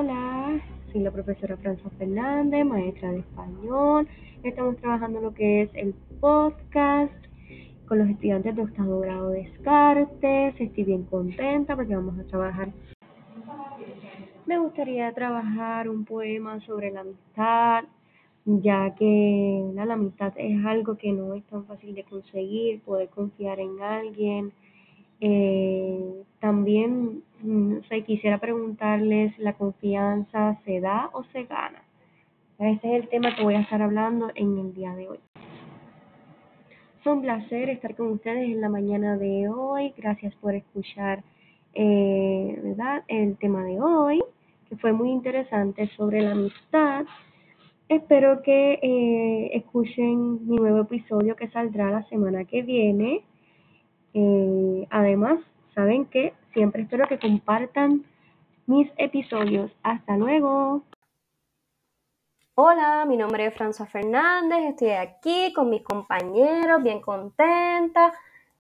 Hola, soy la profesora Franza Fernández, maestra de español. Estamos trabajando lo que es el podcast con los estudiantes de octavo grado de Descartes. Estoy bien contenta porque vamos a trabajar. Me gustaría trabajar un poema sobre la amistad, ya que la, amistad es algo que no es tan fácil de conseguir, poder confiar en alguien. Eh, también mm, quisiera preguntarles, ¿la confianza se da o se gana? Este es el tema que voy a estar hablando en el día de hoy. Es un placer estar con ustedes en la mañana de hoy. Gracias por escuchar eh, ¿verdad? el tema de hoy, que fue muy interesante sobre la amistad. Espero que eh, escuchen mi nuevo episodio que saldrá la semana que viene. Eh, además, saben que siempre espero que compartan mis episodios. Hasta luego. Hola, mi nombre es Franza Fernández, estoy aquí con mis compañeros, bien contenta